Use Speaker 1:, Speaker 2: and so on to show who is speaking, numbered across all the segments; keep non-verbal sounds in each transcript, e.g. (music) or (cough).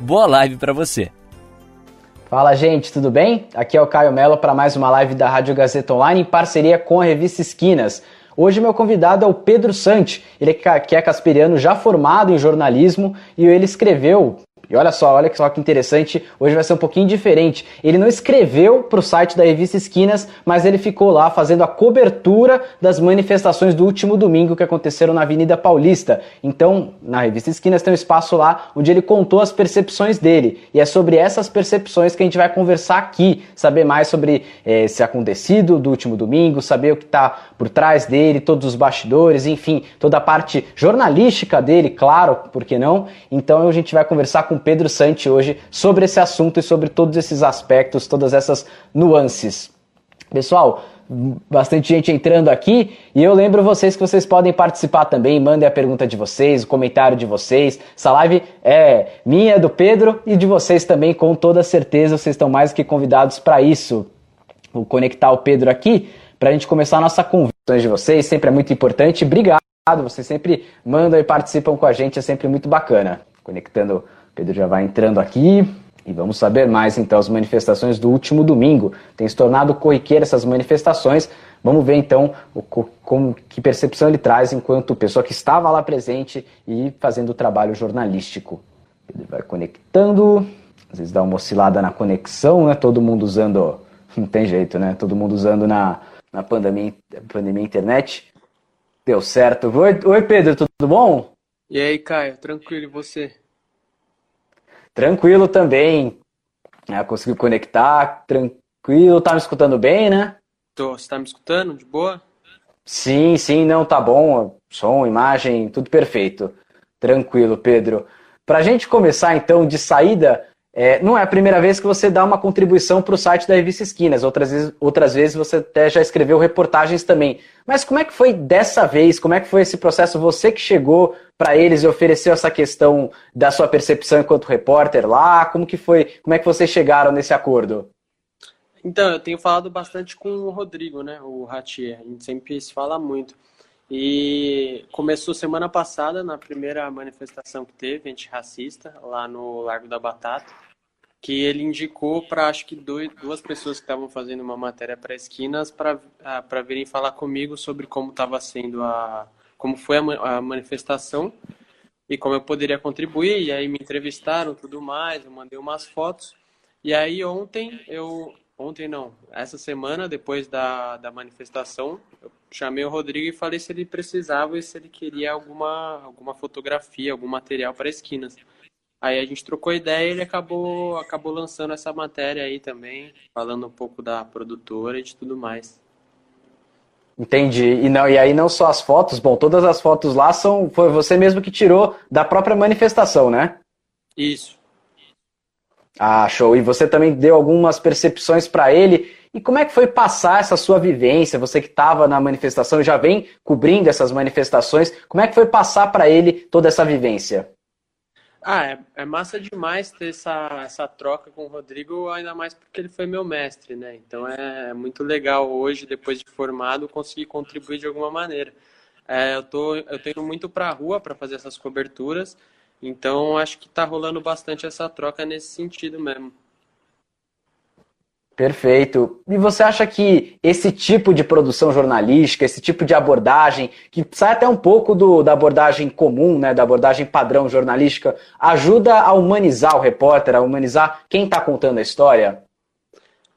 Speaker 1: Boa live para você.
Speaker 2: Fala, gente, tudo bem? Aqui é o Caio Mello para mais uma live da Rádio Gazeta Online em parceria com a revista Esquinas. Hoje meu convidado é o Pedro Sante, ele é que é casperiano já formado em jornalismo e ele escreveu e olha só, olha só que interessante, hoje vai ser um pouquinho diferente. Ele não escreveu para o site da revista Esquinas, mas ele ficou lá fazendo a cobertura das manifestações do último domingo que aconteceram na Avenida Paulista. Então, na revista Esquinas tem um espaço lá onde ele contou as percepções dele. E é sobre essas percepções que a gente vai conversar aqui, saber mais sobre eh, esse acontecido do último domingo, saber o que está por trás dele, todos os bastidores, enfim, toda a parte jornalística dele, claro, por que não? Então a gente vai conversar com Pedro Santi hoje sobre esse assunto e sobre todos esses aspectos, todas essas nuances. Pessoal, bastante gente entrando aqui e eu lembro vocês que vocês podem participar também, mandem a pergunta de vocês, o comentário de vocês. Essa live é minha, do Pedro e de vocês também, com toda certeza, vocês estão mais que convidados para isso. Vou conectar o Pedro aqui para a gente começar a nossa conversa de vocês, sempre é muito importante. Obrigado, vocês sempre mandam e participam com a gente, é sempre muito bacana. Conectando Pedro já vai entrando aqui. E vamos saber mais então as manifestações do último domingo. Tem se tornado corriqueira essas manifestações. Vamos ver então o, como, que percepção ele traz enquanto pessoa que estava lá presente e fazendo o trabalho jornalístico. Ele vai conectando, às vezes dá uma oscilada na conexão, né? Todo mundo usando, (laughs) não tem jeito, né? Todo mundo usando na, na pandemia, pandemia internet. Deu certo. Oi, oi Pedro, tudo bom?
Speaker 3: E aí, Caio, tranquilo, e você?
Speaker 2: Tranquilo também. É, conseguiu conectar, tranquilo. Tá me escutando bem, né?
Speaker 3: Tô. Você tá me escutando? De boa?
Speaker 2: Sim, sim, não, tá bom. Som, imagem, tudo perfeito. Tranquilo, Pedro. Pra gente começar então de saída, é, não é a primeira vez que você dá uma contribuição para o site da Revista Esquinas, outras vezes, outras vezes você até já escreveu reportagens também. Mas como é que foi dessa vez? Como é que foi esse processo? Você que chegou para eles e ofereceu essa questão da sua percepção enquanto repórter lá? Como que foi? Como é que vocês chegaram nesse acordo?
Speaker 3: Então, eu tenho falado bastante com o Rodrigo, né, o Ratier. A gente sempre se fala muito. E começou semana passada, na primeira manifestação que teve, antirracista, lá no Largo da Batata que ele indicou para acho que dois, duas pessoas que estavam fazendo uma matéria para esquinas para para virem falar comigo sobre como estava sendo a como foi a, a, manifestação e como eu poderia contribuir. E aí me entrevistaram tudo mais eu mandei umas fotos. E aí ontem eu ontem não essa semana depois da, da manifestação eu chamei o Rodrigo e falei se ele precisava e se ele queria alguma alguma fotografia algum material para esquinas Aí a gente trocou ideia e ele acabou, acabou lançando essa matéria aí também, falando um pouco da produtora e de tudo mais.
Speaker 2: Entendi. E, não, e aí não só as fotos, bom, todas as fotos lá são foi você mesmo que tirou da própria manifestação, né?
Speaker 3: Isso.
Speaker 2: Ah, show. E você também deu algumas percepções para ele. E como é que foi passar essa sua vivência? Você que estava na manifestação, já vem cobrindo essas manifestações. Como é que foi passar para ele toda essa vivência?
Speaker 3: Ah, é, é, massa demais ter essa, essa troca com o Rodrigo, ainda mais porque ele foi meu mestre, né? Então é, é muito legal hoje, depois de formado, conseguir contribuir de alguma maneira. É, eu, tô, eu tenho muito para a rua para fazer essas coberturas, então acho que está rolando bastante essa troca nesse sentido mesmo.
Speaker 2: Perfeito. E você acha que esse tipo de produção jornalística, esse tipo de abordagem, que sai até um pouco do, da abordagem comum, né, da abordagem padrão jornalística, ajuda a humanizar o repórter, a humanizar quem está contando a história?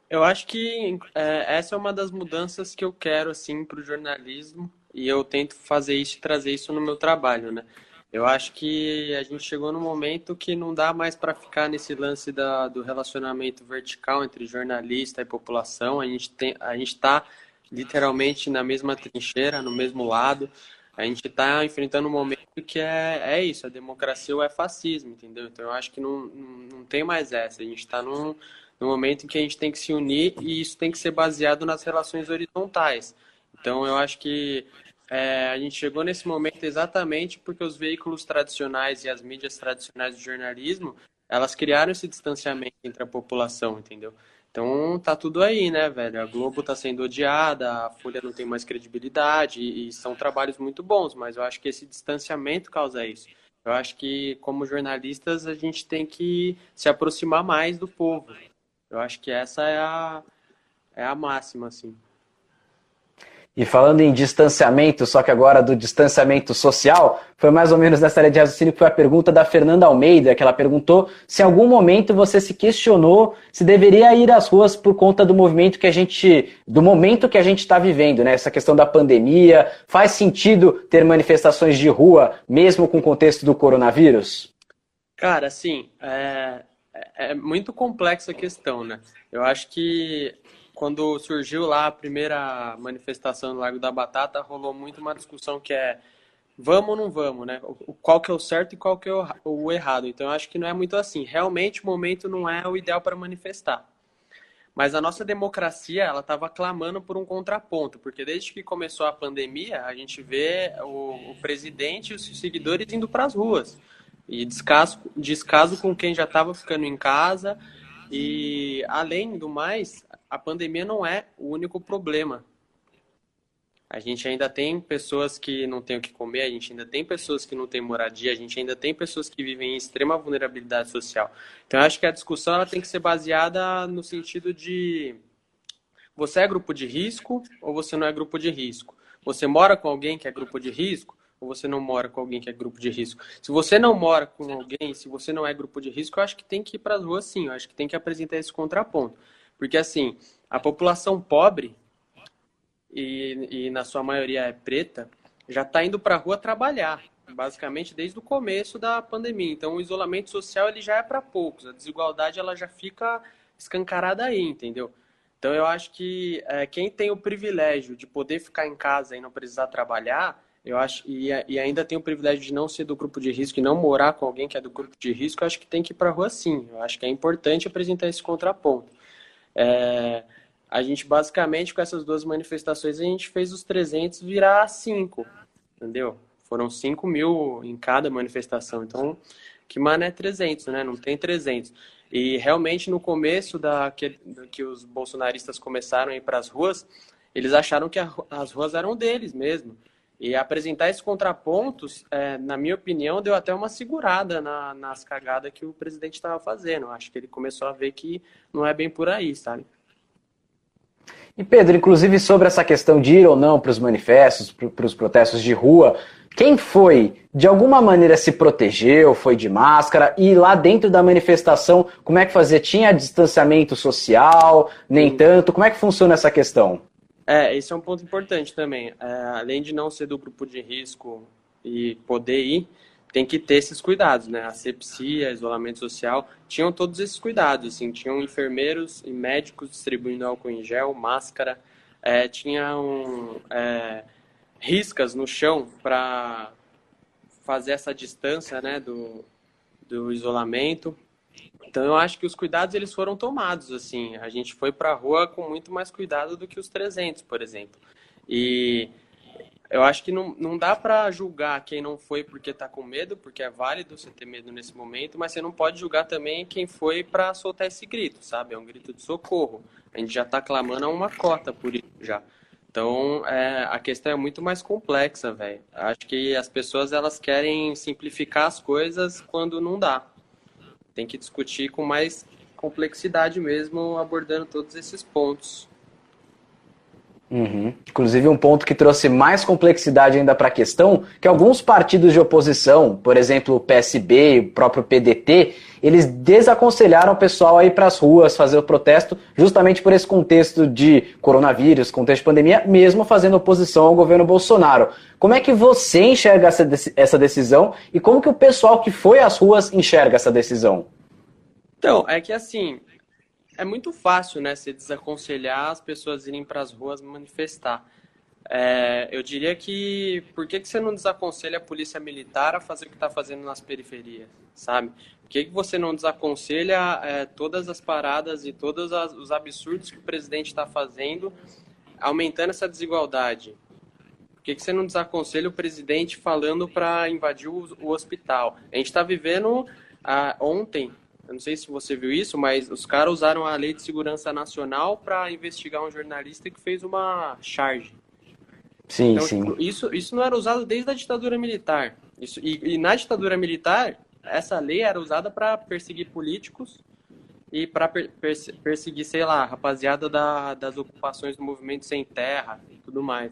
Speaker 3: Eu acho que é, essa é uma das mudanças que eu quero assim para o jornalismo e eu tento fazer isso, trazer isso no meu trabalho, né? Eu acho que a gente chegou no momento que não dá mais para ficar nesse lance da, do relacionamento vertical entre jornalista e população. A gente tem, a gente está literalmente na mesma trincheira, no mesmo lado. A gente está enfrentando um momento que é, é isso, a democracia ou é fascismo, entendeu? Então eu acho que não, não, não tem mais essa. A gente está num, num momento em que a gente tem que se unir e isso tem que ser baseado nas relações horizontais. Então eu acho que é, a gente chegou nesse momento exatamente porque os veículos tradicionais e as mídias tradicionais do jornalismo elas criaram esse distanciamento entre a população, entendeu? Então tá tudo aí, né, velho? A Globo tá sendo odiada, a Folha não tem mais credibilidade e, e são trabalhos muito bons, mas eu acho que esse distanciamento causa isso. Eu acho que como jornalistas a gente tem que se aproximar mais do povo. Eu acho que essa é a é a máxima assim.
Speaker 2: E falando em distanciamento, só que agora do distanciamento social, foi mais ou menos nessa linha de raciocínio que foi a pergunta da Fernanda Almeida, que ela perguntou se em algum momento você se questionou se deveria ir às ruas por conta do movimento que a gente, do momento que a gente está vivendo, né? Essa questão da pandemia, faz sentido ter manifestações de rua, mesmo com o contexto do coronavírus?
Speaker 3: Cara, assim, é, é muito complexa a questão, né? Eu acho que quando surgiu lá a primeira manifestação no Largo da Batata, rolou muito uma discussão que é vamos ou não vamos, né? Qual que é o certo e qual que é o errado. Então, eu acho que não é muito assim. Realmente, o momento não é o ideal para manifestar. Mas a nossa democracia, ela estava clamando por um contraponto, porque desde que começou a pandemia, a gente vê o, o presidente e os seguidores indo para as ruas. E descaso, descaso com quem já estava ficando em casa. E, além do mais, a pandemia não é o único problema. A gente ainda tem pessoas que não têm o que comer, a gente ainda tem pessoas que não têm moradia, a gente ainda tem pessoas que vivem em extrema vulnerabilidade social. Então, acho que a discussão ela tem que ser baseada no sentido de você é grupo de risco ou você não é grupo de risco? Você mora com alguém que é grupo de risco ou você não mora com alguém que é grupo de risco? Se você não mora com alguém, se você não é grupo de risco, eu acho que tem que ir para as ruas sim, eu acho que tem que apresentar esse contraponto. Porque, assim, a população pobre, e, e na sua maioria é preta, já está indo para a rua trabalhar, basicamente desde o começo da pandemia. Então, o isolamento social ele já é para poucos, a desigualdade ela já fica escancarada aí, entendeu? Então, eu acho que é, quem tem o privilégio de poder ficar em casa e não precisar trabalhar, eu acho e, e, ainda tem o privilégio de não ser do grupo de risco e não morar com alguém que é do grupo de risco, eu acho que tem que ir para a rua sim. Eu acho que é importante apresentar esse contraponto. É, a gente basicamente com essas duas manifestações a gente fez os 300 virar 5, entendeu? Foram 5 mil em cada manifestação, então que mano é 300, né? Não tem 300. E realmente no começo da que, que os bolsonaristas começaram a ir para as ruas, eles acharam que a, as ruas eram deles mesmo. E apresentar esses contrapontos, é, na minha opinião, deu até uma segurada na, nas cagadas que o presidente estava fazendo. Acho que ele começou a ver que não é bem por aí, sabe?
Speaker 2: E Pedro, inclusive sobre essa questão de ir ou não para os manifestos, para os protestos de rua, quem foi, de alguma maneira se protegeu, foi de máscara, e lá dentro da manifestação, como é que fazia? Tinha distanciamento social, nem tanto? Como é que funciona essa questão?
Speaker 3: É, esse é um ponto importante também. É, além de não ser do grupo de risco e poder ir, tem que ter esses cuidados, né? Asepsia, isolamento social, tinham todos esses cuidados, assim, tinham enfermeiros e médicos distribuindo álcool em gel, máscara, é, tinham é, riscas no chão para fazer essa distância, né, do, do isolamento. Então eu acho que os cuidados eles foram tomados assim. A gente foi para a rua com muito mais cuidado do que os 300, por exemplo. E eu acho que não, não dá para julgar quem não foi porque está com medo, porque é válido você ter medo nesse momento, mas você não pode julgar também quem foi para soltar esse grito, sabe? É um grito de socorro. A gente já está clamando a uma cota por isso já. Então, é, a questão é muito mais complexa, velho. Acho que as pessoas elas querem simplificar as coisas quando não dá tem que discutir com mais complexidade mesmo, abordando todos esses pontos.
Speaker 2: Uhum. Inclusive, um ponto que trouxe mais complexidade ainda para a questão, que alguns partidos de oposição, por exemplo, o PSB, o próprio PDT, eles desaconselharam o pessoal a ir para as ruas fazer o protesto, justamente por esse contexto de coronavírus, contexto de pandemia, mesmo fazendo oposição ao governo Bolsonaro. Como é que você enxerga essa decisão e como que o pessoal que foi às ruas enxerga essa decisão?
Speaker 3: Então, é que assim, é muito fácil, né, se desaconselhar as pessoas irem para as ruas manifestar. É, eu diria que por que, que você não desaconselha a polícia militar a fazer o que está fazendo nas periferias, sabe? Por que, que você não desaconselha é, todas as paradas e todos as, os absurdos que o presidente está fazendo, aumentando essa desigualdade? Por que, que você não desaconselha o presidente falando para invadir o, o, hospital? A gente está vivendo ah, ontem, eu não sei se você viu isso, mas os caras usaram a Lei de Segurança Nacional para investigar um jornalista que fez uma charge
Speaker 2: Sim, então, sim.
Speaker 3: Tipo, isso, isso não era usado desde a ditadura militar. Isso, e, e na ditadura militar, essa lei era usada para perseguir políticos e para per, perseguir, sei lá, rapaziada da, das ocupações do movimento sem terra e tudo mais.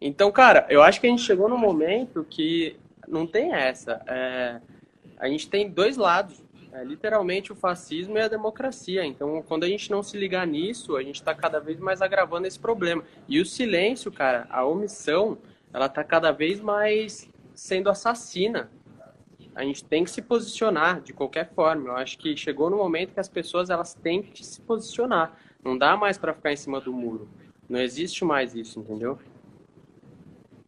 Speaker 3: Então, cara, eu acho que a gente chegou num momento que não tem essa. É, a gente tem dois lados é literalmente o fascismo e a democracia. Então, quando a gente não se ligar nisso, a gente está cada vez mais agravando esse problema. E o silêncio, cara, a omissão, ela está cada vez mais sendo assassina. A gente tem que se posicionar de qualquer forma. Eu acho que chegou no momento que as pessoas elas têm que se posicionar. Não dá mais para ficar em cima do muro. Não existe mais isso, entendeu?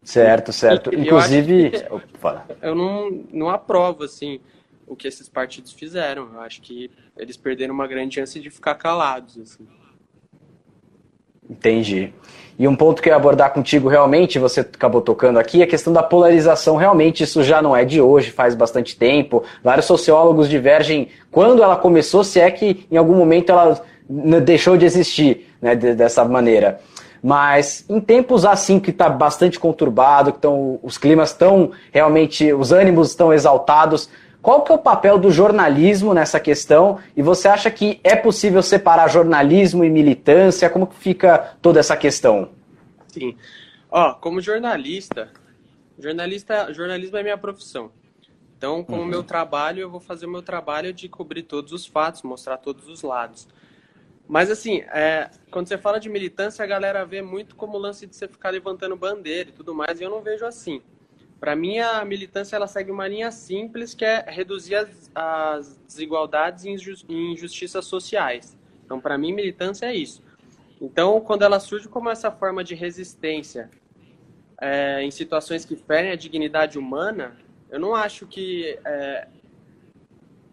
Speaker 2: Certo, certo. Inclusive,
Speaker 3: eu, eu não, não aprovo assim o que esses partidos fizeram. Eu acho que eles perderam uma grande chance de ficar calados. Assim.
Speaker 2: Entendi. E um ponto que eu ia abordar contigo realmente, você acabou tocando aqui, é a questão da polarização. Realmente, isso já não é de hoje, faz bastante tempo. Vários sociólogos divergem quando ela começou, se é que em algum momento ela deixou de existir né, dessa maneira. Mas em tempos assim que está bastante conturbado, que tão, os climas estão realmente, os ânimos estão exaltados, qual que é o papel do jornalismo nessa questão? E você acha que é possível separar jornalismo e militância? Como que fica toda essa questão?
Speaker 3: Sim. Ó, como jornalista, jornalista, jornalismo é minha profissão. Então, como uhum. meu trabalho, eu vou fazer o meu trabalho de cobrir todos os fatos, mostrar todos os lados. Mas assim, é, quando você fala de militância, a galera vê muito como o lance de você ficar levantando bandeira e tudo mais, e eu não vejo assim. Para mim, a militância ela segue uma linha simples que é reduzir as, as desigualdades e injustiças sociais. Então, para mim, militância é isso. Então, quando ela surge como essa forma de resistência é, em situações que ferem a dignidade humana, eu não acho que é,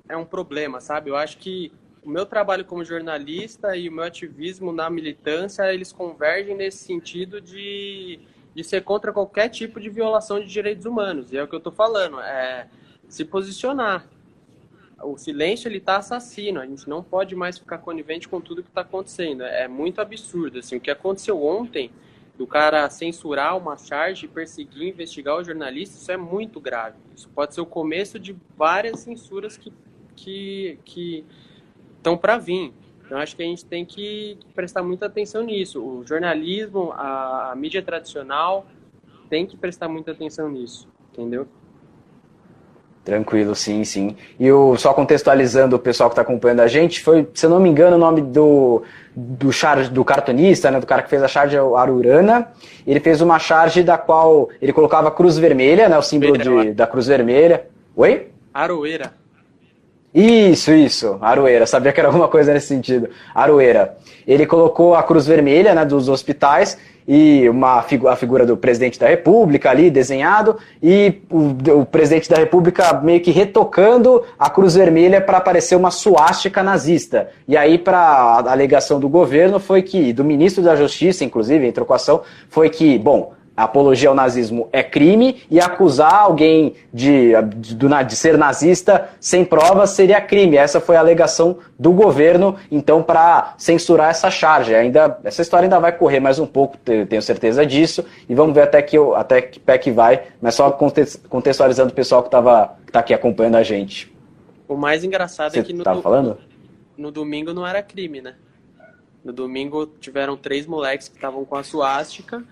Speaker 3: é um problema, sabe? Eu acho que o meu trabalho como jornalista e o meu ativismo na militância, eles convergem nesse sentido de de ser contra qualquer tipo de violação de direitos humanos. E é o que eu estou falando, é se posicionar. O silêncio ele está assassino. A gente não pode mais ficar conivente com tudo que está acontecendo. É muito absurdo. Assim, o que aconteceu ontem, do cara censurar uma charge, perseguir, investigar o jornalista, isso é muito grave. Isso pode ser o começo de várias censuras que que que estão para vir. Então, acho que a gente tem que prestar muita atenção nisso. O jornalismo, a, a mídia tradicional, tem que prestar muita atenção nisso, entendeu?
Speaker 2: Tranquilo, sim, sim. E o, só contextualizando o pessoal que está acompanhando a gente, foi, se eu não me engano, o nome do, do, charge, do cartunista, né, do cara que fez a charge é Arurana. Ele fez uma charge da qual ele colocava a cruz vermelha, né, o símbolo de, da cruz vermelha. Oi?
Speaker 3: Aroeira.
Speaker 2: Isso, isso, Aroeira, sabia que era alguma coisa nesse sentido. Aroeira. Ele colocou a cruz vermelha né, dos hospitais e uma figu a figura do presidente da República ali desenhado e o, o presidente da República meio que retocando a cruz vermelha para aparecer uma suástica nazista. E aí, para a alegação do governo, foi que, do ministro da Justiça, inclusive, em trocação, foi que, bom, apologia ao nazismo é crime e acusar alguém de, de, de, ser nazista sem provas seria crime. Essa foi a alegação do governo, então, para censurar essa charge. Ainda, essa história ainda vai correr mais um pouco, tenho certeza disso, e vamos ver até que, até que pé que vai, mas só contextualizando o pessoal que está que tá aqui acompanhando a gente.
Speaker 3: O mais engraçado
Speaker 2: Você
Speaker 3: é que no,
Speaker 2: do, falando?
Speaker 3: no domingo não era crime, né? No domingo tiveram três moleques que estavam com a suástica,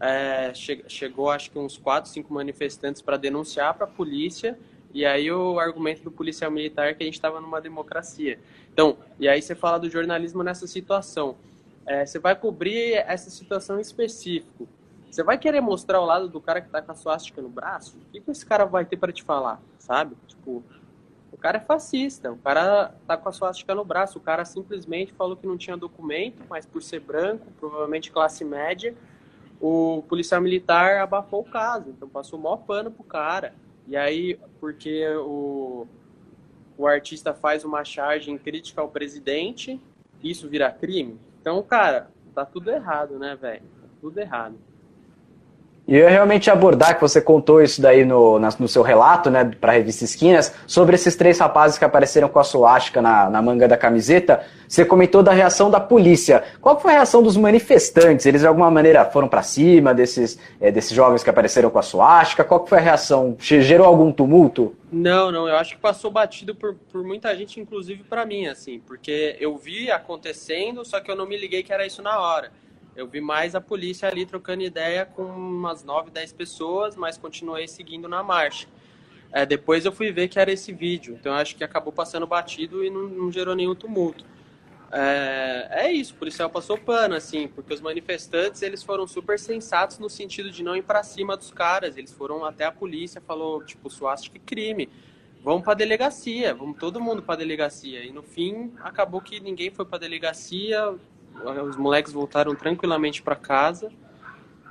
Speaker 3: é, che chegou acho que uns quatro, cinco manifestantes para denunciar para a polícia e aí o argumento do policial militar é que a gente estava numa democracia. Então, e aí você fala do jornalismo nessa situação. É, você vai cobrir essa situação em específico. Você vai querer mostrar o lado do cara que está com a suástica no braço? O que, que esse cara vai ter para te falar, sabe? Tipo, o cara é fascista, o cara tá com a suástica no braço, o cara simplesmente falou que não tinha documento, mas por ser branco, provavelmente classe média, o policial militar abafou o caso, então passou o maior pano pro cara. E aí, porque o, o artista faz uma charge em crítica ao presidente, isso vira crime? Então, cara, tá tudo errado, né, velho? Tá tudo errado.
Speaker 2: E eu ia realmente abordar, que você contou isso daí no, no seu relato, né, para a revista Esquinas, sobre esses três rapazes que apareceram com a suástica na, na manga da camiseta. Você comentou da reação da polícia. Qual foi a reação dos manifestantes? Eles de alguma maneira foram para cima desses, é, desses jovens que apareceram com a suástica? Qual foi a reação? Gerou algum tumulto?
Speaker 3: Não, não. Eu acho que passou batido por, por muita gente, inclusive para mim, assim, porque eu vi acontecendo, só que eu não me liguei que era isso na hora. Eu vi mais a polícia ali trocando ideia com umas 9, 10 pessoas, mas continuei seguindo na marcha. É, depois eu fui ver que era esse vídeo, então acho que acabou passando batido e não, não gerou nenhum tumulto. É, é, isso, o policial passou pano, assim, porque os manifestantes eles foram super sensatos no sentido de não ir para cima dos caras. Eles foram até a polícia, falou tipo, suástica crime, vamos para delegacia, vamos todo mundo para delegacia. E no fim acabou que ninguém foi para delegacia, os moleques voltaram tranquilamente para casa.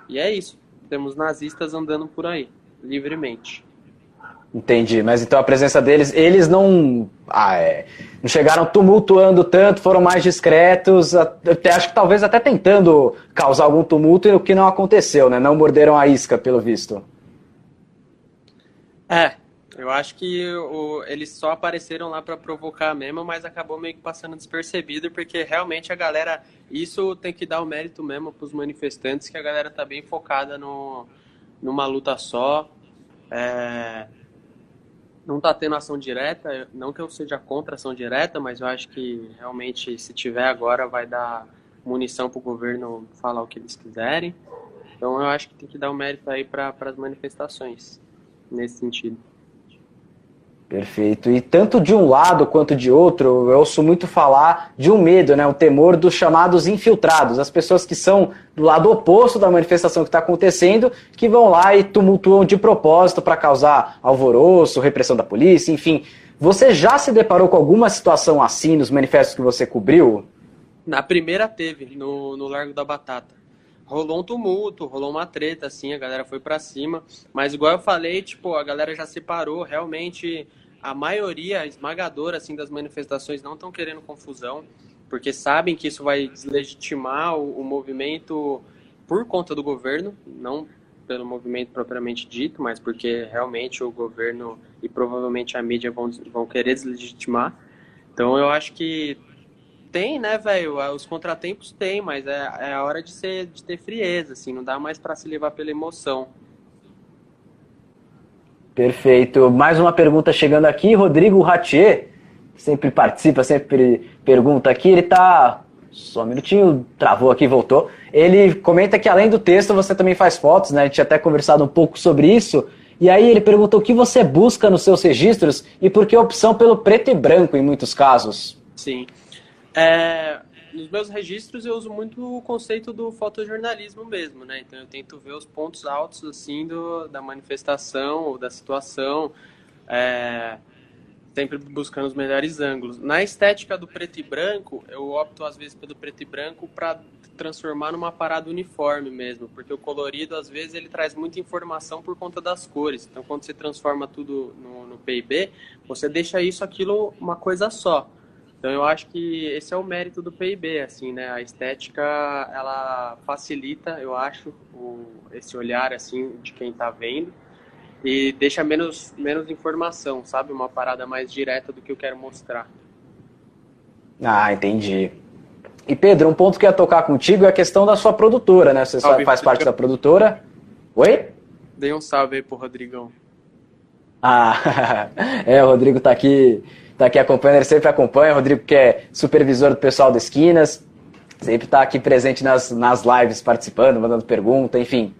Speaker 3: E é isso. Temos nazistas andando por aí, livremente.
Speaker 2: Entendi, mas então a presença deles, eles não, ah, é, não chegaram tumultuando tanto, foram mais discretos, até, acho que talvez até tentando causar algum tumulto, o que não aconteceu, né? Não morderam a isca, pelo visto.
Speaker 3: É, eu acho que o, eles só apareceram lá para provocar mesmo, mas acabou meio que passando despercebido, porque realmente a galera. Isso tem que dar o mérito mesmo para os manifestantes, que a galera tá bem focada no, numa luta só. É, não tá tendo ação direta, não que eu seja contra ação direta, mas eu acho que realmente, se tiver agora, vai dar munição para o governo falar o que eles quiserem. Então eu acho que tem que dar o mérito aí para as manifestações, nesse sentido.
Speaker 2: Perfeito. E tanto de um lado quanto de outro, eu ouço muito falar de um medo, né? o temor dos chamados infiltrados, as pessoas que são do lado oposto da manifestação que está acontecendo, que vão lá e tumultuam de propósito para causar alvoroço, repressão da polícia, enfim. Você já se deparou com alguma situação assim nos manifestos que você cobriu?
Speaker 3: Na primeira teve, no, no Largo da Batata rolou um tumulto, rolou uma treta, assim, a galera foi para cima. Mas igual eu falei, tipo, a galera já separou, realmente a maioria esmagadora, assim, das manifestações não estão querendo confusão, porque sabem que isso vai deslegitimar o, o movimento por conta do governo, não pelo movimento propriamente dito, mas porque realmente o governo e provavelmente a mídia vão, vão querer deslegitimar. Então eu acho que tem, né, velho? Os contratempos tem, mas é, é a hora de, ser, de ter frieza, assim, não dá mais para se levar pela emoção.
Speaker 2: Perfeito. Mais uma pergunta chegando aqui, Rodrigo Ratier, sempre participa, sempre pergunta aqui, ele tá. Só um minutinho, travou aqui, voltou. Ele comenta que além do texto você também faz fotos, né? A gente tinha até conversado um pouco sobre isso. E aí ele pergunta o que você busca nos seus registros e por que a opção pelo preto e branco em muitos casos.
Speaker 3: Sim. É, nos meus registros eu uso muito o conceito do fotojornalismo mesmo, né? Então eu tento ver os pontos altos assim do, da manifestação ou da situação, é, sempre buscando os melhores ângulos. Na estética do preto e branco, eu opto às vezes pelo preto e branco para transformar numa parada uniforme mesmo, porque o colorido às vezes ele traz muita informação por conta das cores. Então quando você transforma tudo no, no PIB, você deixa isso aquilo uma coisa só. Então eu acho que esse é o mérito do PIB, assim, né? A estética ela facilita, eu acho, o, esse olhar assim de quem está vendo e deixa menos menos informação, sabe? Uma parada mais direta do que eu quero mostrar.
Speaker 2: Ah, entendi. E Pedro, um ponto que eu ia tocar contigo é a questão da sua produtora, né? Você salve, faz parte da produtora. Oi?
Speaker 3: Dei um salve aí pro Rodrigão.
Speaker 2: Ah, (laughs) é, o Rodrigo tá aqui está aqui acompanhando, ele sempre acompanha. O Rodrigo, que é supervisor do pessoal da Esquinas, sempre está aqui presente nas, nas lives, participando, mandando pergunta, enfim.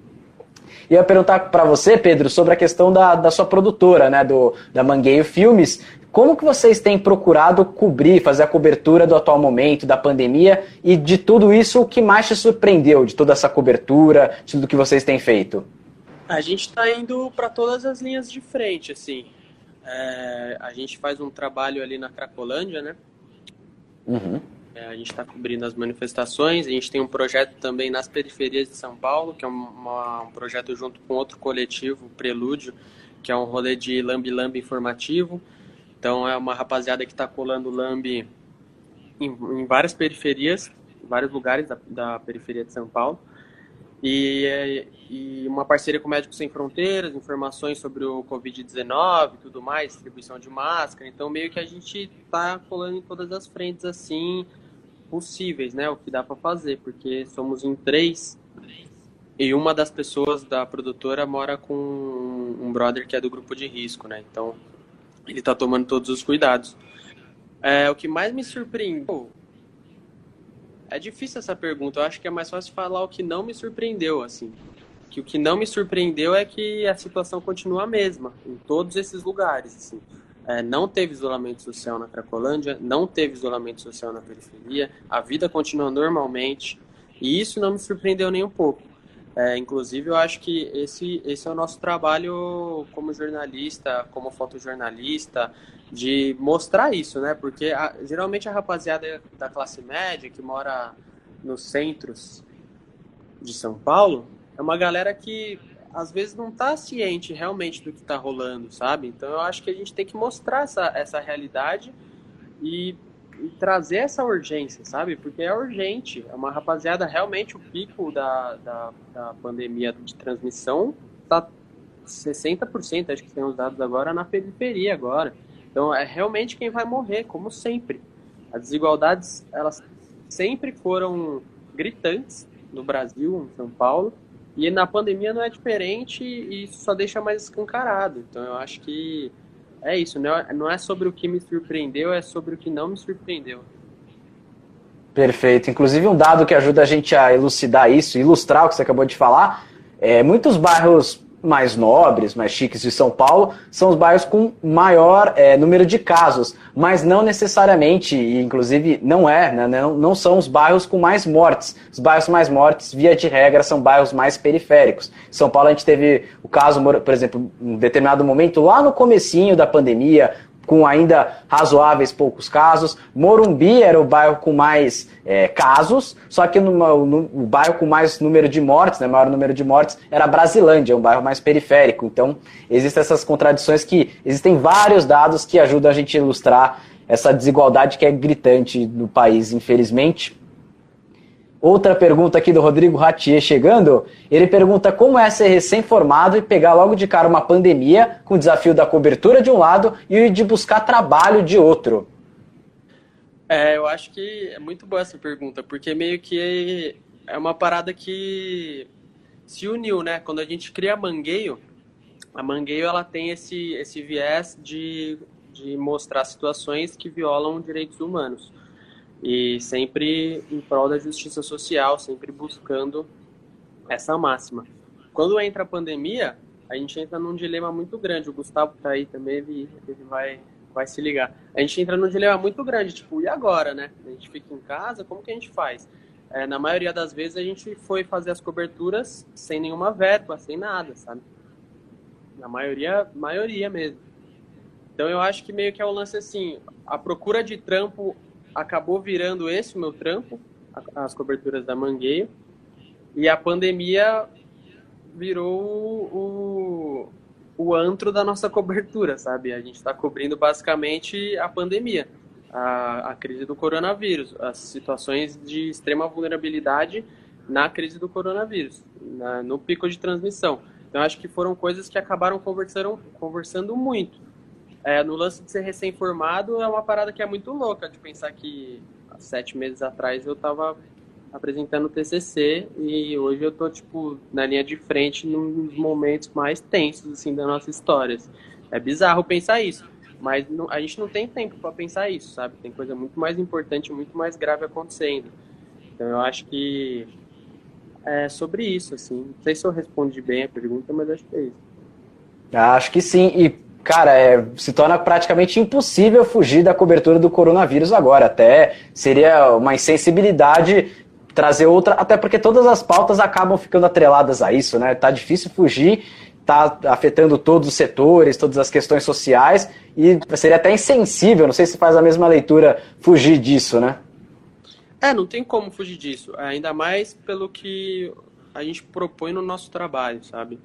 Speaker 2: E eu ia perguntar para você, Pedro, sobre a questão da, da sua produtora, né, do, da Mangueio Filmes. Como que vocês têm procurado cobrir, fazer a cobertura do atual momento, da pandemia e de tudo isso, o que mais te surpreendeu de toda essa cobertura, de tudo que vocês têm feito?
Speaker 3: A gente está indo para todas as linhas de frente, assim. É, a gente faz um trabalho ali na Cracolândia, né?
Speaker 2: Uhum.
Speaker 3: É, a gente está cobrindo as manifestações, a gente tem um projeto também nas periferias de São Paulo, que é uma, um projeto junto com outro coletivo, Prelúdio, que é um rolê de lambi-lambi informativo. Então é uma rapaziada que está colando lambi em, em, várias periferias, vários lugares da, da periferia de São Paulo. E, e, uma parceria com Médicos Sem Fronteiras, informações sobre o Covid-19 e tudo mais, distribuição de máscara. Então, meio que a gente está colando em todas as frentes assim possíveis, né? O que dá para fazer, porque somos em três e uma das pessoas da produtora mora com um brother que é do grupo de risco, né? Então, ele está tomando todos os cuidados. É, o que mais me surpreendeu é difícil essa pergunta. Eu acho que é mais fácil falar o que não me surpreendeu, assim. Que o que não me surpreendeu é que a situação continua a mesma em todos esses lugares, assim. É, não teve isolamento social na Cracolândia, não teve isolamento social na periferia, a vida continua normalmente, e isso não me surpreendeu nem um pouco. É, inclusive, eu acho que esse, esse é o nosso trabalho como jornalista, como fotojornalista, de mostrar isso, né? Porque a, geralmente a rapaziada da classe média que mora nos centros de São Paulo é uma galera que às vezes não está ciente realmente do que está rolando, sabe? Então eu acho que a gente tem que mostrar essa, essa realidade e, e, trazer essa urgência, sabe? Porque é urgente. É uma rapaziada, realmente o pico da, da, da pandemia de transmissão está 60%, acho que tem os dados agora, na periferia agora. Então, é realmente quem vai morrer, como sempre. As desigualdades, elas sempre foram gritantes no Brasil, em São Paulo, e na pandemia não é diferente e isso só deixa mais escancarado. Então, eu acho que é isso, não é sobre o que me surpreendeu, é sobre o que não me surpreendeu.
Speaker 2: Perfeito. Inclusive, um dado que ajuda a gente a elucidar isso, ilustrar o que você acabou de falar, é muitos bairros mais nobres, mais chiques de São Paulo, são os bairros com maior é, número de casos, mas não necessariamente, e inclusive não é, né, não, não são os bairros com mais mortes. Os bairros mais mortes, via de regra, são bairros mais periféricos. Em São Paulo a gente teve o caso, por exemplo, em um determinado momento, lá no comecinho da pandemia, com ainda razoáveis poucos casos. Morumbi era o bairro com mais é, casos, só que no, no, o bairro com mais número de mortes, né, maior número de mortes, era Brasilândia, um bairro mais periférico. Então, existem essas contradições que existem vários dados que ajudam a gente a ilustrar essa desigualdade que é gritante no país, infelizmente. Outra pergunta aqui do Rodrigo Ratier chegando. Ele pergunta como é ser recém-formado e pegar logo de cara uma pandemia com o desafio da cobertura de um lado e de buscar trabalho de outro.
Speaker 3: É, eu acho que é muito boa essa pergunta, porque meio que é uma parada que se uniu, né? Quando a gente cria a Mangueio, a Mangueio ela tem esse, esse viés de, de mostrar situações que violam direitos humanos e sempre em prol da justiça social, sempre buscando essa máxima. Quando entra a pandemia, a gente entra num dilema muito grande. O Gustavo tá aí também, ele, ele vai, vai se ligar. A gente entra num dilema muito grande, tipo, e agora, né? A gente fica em casa, como que a gente faz? É, na maioria das vezes a gente foi fazer as coberturas sem nenhuma verba, sem nada, sabe? Na maioria, maioria mesmo. Então eu acho que meio que é o lance assim, a procura de trampo acabou virando esse o meu trampo, as coberturas da Mangueio, e a pandemia virou o, o antro da nossa cobertura, sabe? A gente está cobrindo basicamente a pandemia, a, a crise do coronavírus, as situações de extrema vulnerabilidade na crise do coronavírus, na, no pico de transmissão. Então, acho que foram coisas que acabaram conversando, conversando muito. É, no lance de ser recém-formado, é uma parada que é muito louca, de pensar que há sete meses atrás eu estava apresentando o TCC e hoje eu tô, tipo, na linha de frente nos momentos mais tensos, assim, da nossa história. É bizarro pensar isso, mas não, a gente não tem tempo para pensar isso, sabe? Tem coisa muito mais importante, muito mais grave acontecendo. Então eu acho que é sobre isso, assim. Não sei se eu respondi bem a pergunta, mas acho que é isso.
Speaker 2: Acho que sim. E cara, é, se torna praticamente impossível fugir da cobertura do coronavírus agora. Até seria uma insensibilidade trazer outra, até porque todas as pautas acabam ficando atreladas a isso, né? Tá difícil fugir, tá afetando todos os setores, todas as questões sociais, e seria até insensível, não sei se faz a mesma leitura, fugir disso, né?
Speaker 3: É, não tem como fugir disso. Ainda mais pelo que a gente propõe no nosso trabalho, sabe?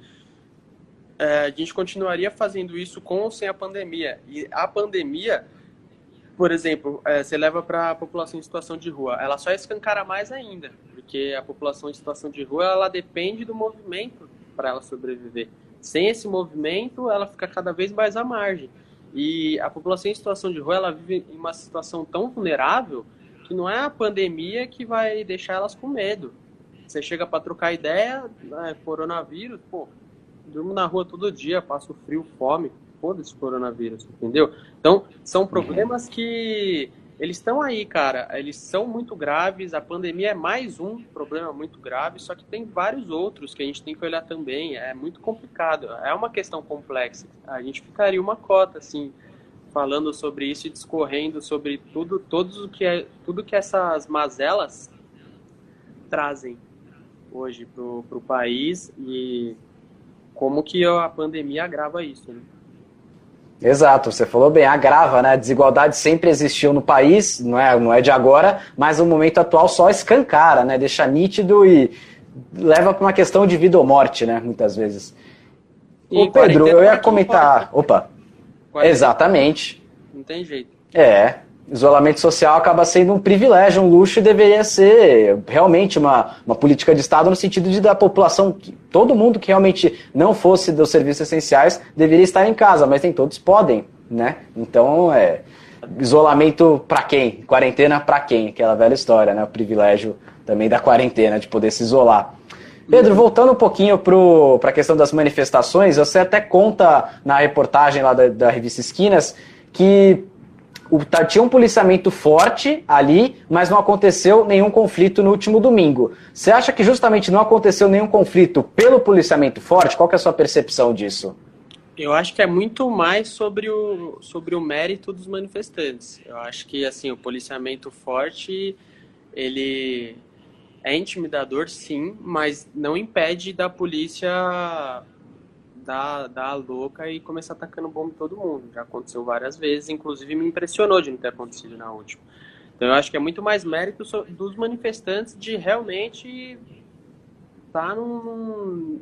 Speaker 3: É, a gente continuaria fazendo isso com ou sem a pandemia. E a pandemia, por exemplo, é, você leva para a população em situação de rua, ela só escancara mais ainda, porque a população em situação de rua ela depende do movimento para ela sobreviver. Sem esse movimento, ela fica cada vez mais à margem. E a população em situação de rua ela vive em uma situação tão vulnerável que não é a pandemia que vai deixar elas com medo. Você chega para trocar ideia, né, coronavírus, pô, durmo na rua todo dia, passo frio, fome, foda-se coronavírus, entendeu? Então, são problemas que eles estão aí, cara, eles são muito graves, a pandemia é mais um problema muito grave, só que tem vários outros que a gente tem que olhar também, é muito complicado, é uma questão complexa. A gente ficaria uma cota, assim, falando sobre isso e discorrendo sobre tudo, todos o que é, tudo que essas mazelas trazem hoje para o país e como que a pandemia agrava isso. Né?
Speaker 2: Exato, você falou bem, agrava, né? A desigualdade sempre existiu no país, não é, não é de agora, mas no momento atual só escancara, né? Deixa nítido e leva para uma questão de vida ou morte, né? Muitas vezes. E Ô, Pedro, eu ia comentar. Opa. Exatamente.
Speaker 3: Não tem jeito.
Speaker 2: É, isolamento social acaba sendo um privilégio, um luxo e deveria ser realmente uma, uma política de Estado no sentido de da população, todo mundo que realmente não fosse dos serviços essenciais deveria estar em casa, mas nem todos podem, né? Então, é, isolamento para quem? Quarentena para quem? Aquela velha história, né? O privilégio também da quarentena, de poder se isolar. Pedro, voltando um pouquinho para a questão das manifestações, você até conta na reportagem lá da, da revista Esquinas que o, tá, tinha um policiamento forte ali, mas não aconteceu nenhum conflito no último domingo. Você acha que justamente não aconteceu nenhum conflito pelo policiamento forte? Qual é a sua percepção disso?
Speaker 3: Eu acho que é muito mais sobre o, sobre o mérito dos manifestantes. Eu acho que assim o policiamento forte ele é intimidador, sim, mas não impede da polícia dar, dar a louca e começar atacando bomba em todo mundo. Já aconteceu várias vezes, inclusive me impressionou de não ter acontecido na última. Então eu acho que é muito mais mérito dos manifestantes de realmente estar tá num,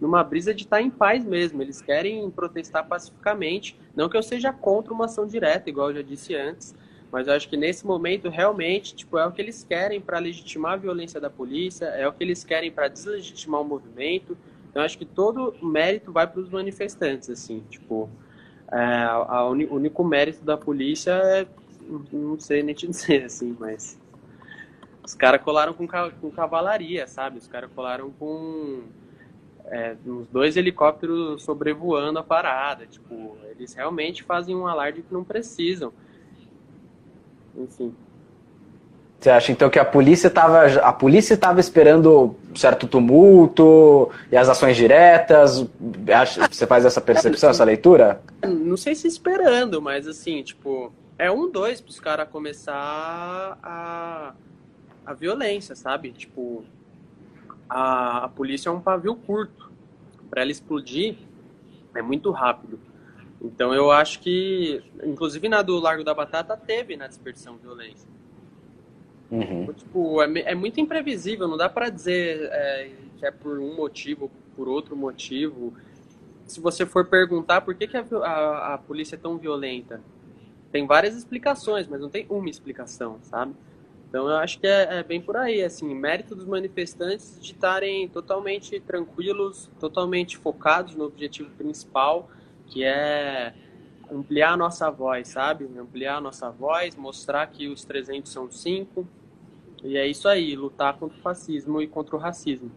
Speaker 3: numa brisa de estar tá em paz mesmo. Eles querem protestar pacificamente. Não que eu seja contra uma ação direta, igual eu já disse antes, mas eu acho que nesse momento realmente tipo é o que eles querem para legitimar a violência da polícia, é o que eles querem para deslegitimar o movimento, então, acho que todo o mérito vai para os manifestantes, assim, tipo, é, a, o único mérito da polícia é, não sei nem te (laughs) dizer, assim, mas os caras colaram com, com cavalaria, sabe? Os caras colaram com é, uns dois helicópteros sobrevoando a parada, tipo, eles realmente fazem um alarde que não precisam. Enfim.
Speaker 2: Você acha então que a polícia estava a polícia estava esperando certo tumulto e as ações diretas? Você faz essa percepção, essa leitura?
Speaker 3: Não sei se esperando, mas assim, tipo, é um dois para os caras começar a a violência, sabe? Tipo, a, a polícia é um pavio curto. Para ela explodir é muito rápido. Então eu acho que, inclusive na do Largo da Batata teve na dispersão violência. Uhum. Tipo, é, é, muito imprevisível, não dá para dizer é, que é por um motivo por outro motivo. Se você for perguntar por que, que a, a, a polícia é tão violenta, tem várias explicações, mas não tem uma explicação, sabe? Então eu acho que é, é, bem por aí, assim, mérito dos manifestantes de estarem totalmente tranquilos, totalmente focados no objetivo principal, que é ampliar a nossa voz, sabe? Ampliar a nossa voz, mostrar que os 300 são cinco, e é isso aí, lutar contra o fascismo e contra o racismo.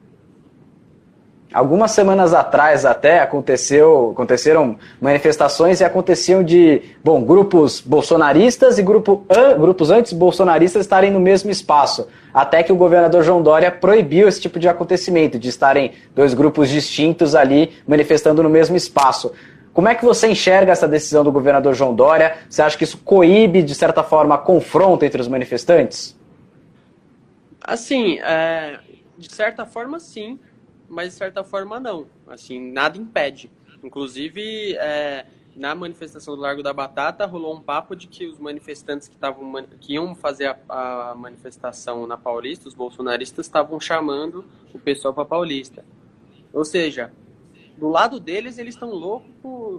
Speaker 2: Algumas semanas atrás até aconteceu, aconteceram manifestações e aconteciam de, bom, grupos bolsonaristas e grupo, an, grupos anti-bolsonaristas estarem no mesmo espaço. Até que o governador João Dória proibiu esse tipo de acontecimento, de estarem dois grupos distintos ali manifestando no mesmo espaço. Como é que você enxerga essa decisão do governador João Dória? Você acha que isso coíbe, de certa forma, confronto entre os manifestantes?
Speaker 3: Assim, é, de certa forma sim, mas de certa forma não. Assim, nada impede. Inclusive, é, na manifestação do Largo da Batata rolou um papo de que os manifestantes que, tavam, que iam fazer a, a manifestação na Paulista, os bolsonaristas, estavam chamando o pessoal para Paulista. Ou seja, do lado deles, eles estão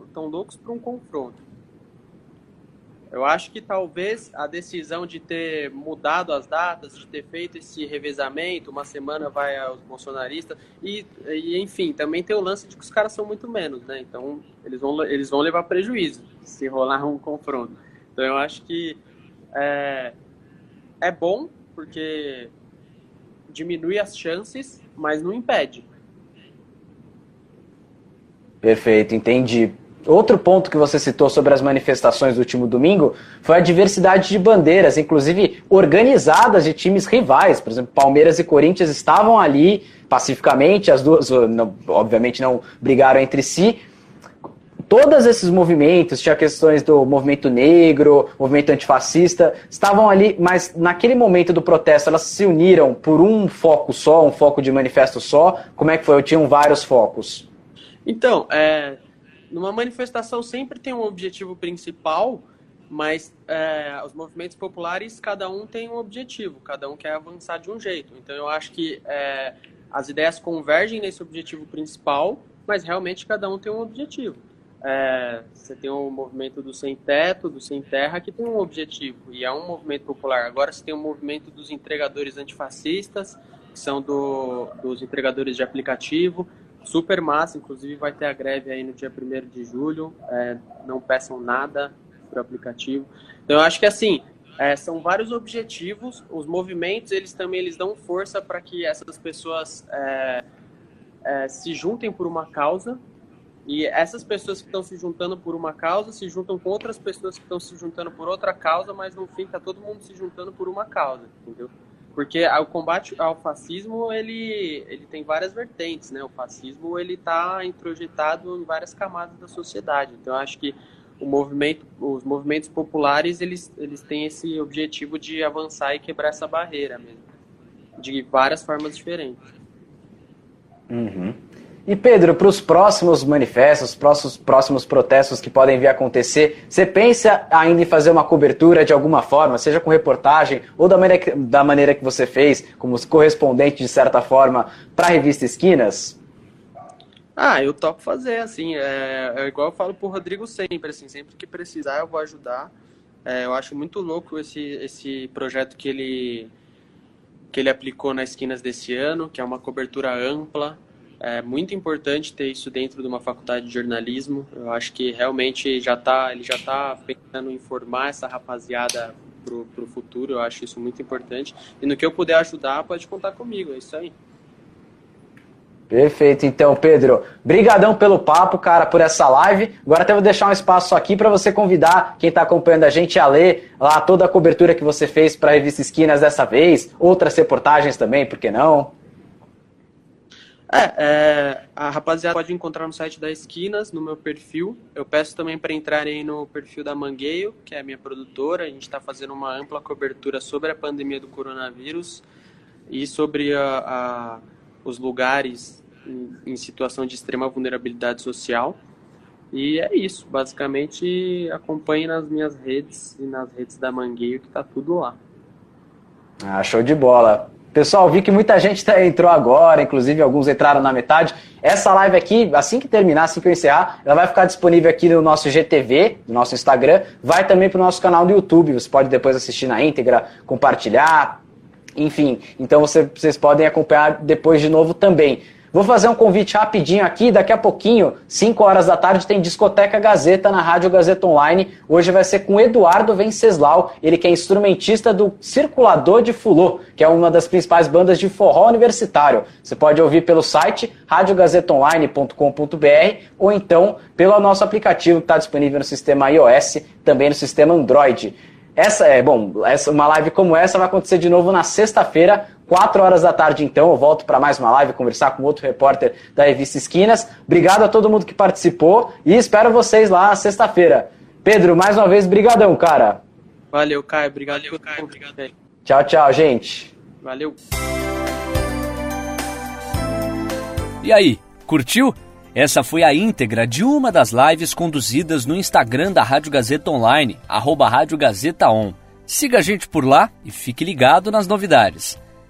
Speaker 3: estão loucos para um confronto. Eu acho que talvez a decisão de ter mudado as datas, de ter feito esse revezamento, uma semana vai aos bolsonaristas, e, e enfim, também tem o lance de que os caras são muito menos, né? Então eles vão, eles vão levar prejuízo se rolar um confronto. Então eu acho que é, é bom, porque diminui as chances, mas não impede.
Speaker 2: Perfeito, entendi. Outro ponto que você citou sobre as manifestações do último domingo foi a diversidade de bandeiras, inclusive organizadas de times rivais. Por exemplo, Palmeiras e Corinthians estavam ali pacificamente, as duas, obviamente, não brigaram entre si. Todos esses movimentos, tinha questões do movimento negro, movimento antifascista, estavam ali, mas naquele momento do protesto elas se uniram por um foco só, um foco de manifesto só. Como é que foi? Tinham vários focos.
Speaker 3: Então, é, numa manifestação sempre tem um objetivo principal, mas é, os movimentos populares, cada um tem um objetivo, cada um quer avançar de um jeito. Então eu acho que é, as ideias convergem nesse objetivo principal, mas realmente cada um tem um objetivo. É, você tem o movimento do sem teto, do sem terra, que tem um objetivo, e é um movimento popular. Agora você tem o movimento dos entregadores antifascistas, que são do, dos entregadores de aplicativo, super massa, inclusive vai ter a greve aí no dia 1 de julho, é, não peçam nada o aplicativo. Então eu acho que assim, é, são vários objetivos, os movimentos eles também eles dão força para que essas pessoas é, é, se juntem por uma causa e essas pessoas que estão se juntando por uma causa se juntam com outras pessoas que estão se juntando por outra causa, mas no fim tá todo mundo se juntando por uma causa, entendeu? Porque o combate ao fascismo ele, ele tem várias vertentes, né? O fascismo ele está introjetado em várias camadas da sociedade. Então acho que o movimento, os movimentos populares eles, eles têm esse objetivo de avançar e quebrar essa barreira mesmo, de várias formas diferentes.
Speaker 2: Uhum. E Pedro, para os próximos manifestos, próximos, próximos protestos que podem vir a acontecer, você pensa ainda em fazer uma cobertura de alguma forma, seja com reportagem ou da maneira que, da maneira que você fez, como correspondente de certa forma, para a revista Esquinas?
Speaker 3: Ah, eu topo fazer, assim, é, é igual eu falo pro Rodrigo sempre, assim, sempre que precisar eu vou ajudar. É, eu acho muito louco esse, esse projeto que ele, que ele aplicou nas esquinas desse ano, que é uma cobertura ampla, é muito importante ter isso dentro de uma faculdade de jornalismo. Eu acho que realmente já tá, ele já está pensando em formar essa rapaziada para o futuro. Eu acho isso muito importante. E no que eu puder ajudar, pode contar comigo. É isso aí.
Speaker 2: Perfeito, então, Pedro. Brigadão pelo papo, cara, por essa live. Agora até vou deixar um espaço aqui para você convidar quem está acompanhando a gente a ler lá toda a cobertura que você fez para a revista Esquinas dessa vez, outras reportagens também, por que não?
Speaker 3: É, é, a rapaziada pode encontrar no site da Esquinas, no meu perfil. Eu peço também para entrarem no perfil da Mangueio, que é a minha produtora. A gente está fazendo uma ampla cobertura sobre a pandemia do coronavírus e sobre a, a, os lugares em, em situação de extrema vulnerabilidade social. E é isso, basicamente acompanhe nas minhas redes e nas redes da Mangueio que tá tudo lá.
Speaker 2: Ah, show de bola. Pessoal, vi que muita gente entrou agora, inclusive alguns entraram na metade. Essa live aqui, assim que terminar, assim que eu encerrar, ela vai ficar disponível aqui no nosso GTV, no nosso Instagram, vai também para o nosso canal do YouTube. Você pode depois assistir na íntegra, compartilhar, enfim. Então você, vocês podem acompanhar depois de novo também. Vou fazer um convite rapidinho aqui, daqui a pouquinho, 5 horas da tarde, tem Discoteca Gazeta na Rádio Gazeta Online. Hoje vai ser com Eduardo Venceslau, ele que é instrumentista do Circulador de Fulô, que é uma das principais bandas de forró universitário. Você pode ouvir pelo site radiogazetaonline.com.br ou então pelo nosso aplicativo que está disponível no sistema iOS, também no sistema Android. Essa é, bom, essa, uma live como essa vai acontecer de novo na sexta-feira, 4 horas da tarde então. Eu volto para mais uma live, conversar com outro repórter da revista Esquinas. Obrigado a todo mundo que participou e espero vocês lá sexta-feira. Pedro, mais uma vez, brigadão, cara.
Speaker 3: Valeu, Caio. Obrigado, Valeu, Caio. Obrigado.
Speaker 2: Tchau, tchau, gente.
Speaker 3: Valeu.
Speaker 1: E aí, curtiu? Essa foi a íntegra de uma das lives conduzidas no Instagram da Rádio Gazeta Online, arroba Rádio Gazeta On. Siga a gente por lá e fique ligado nas novidades.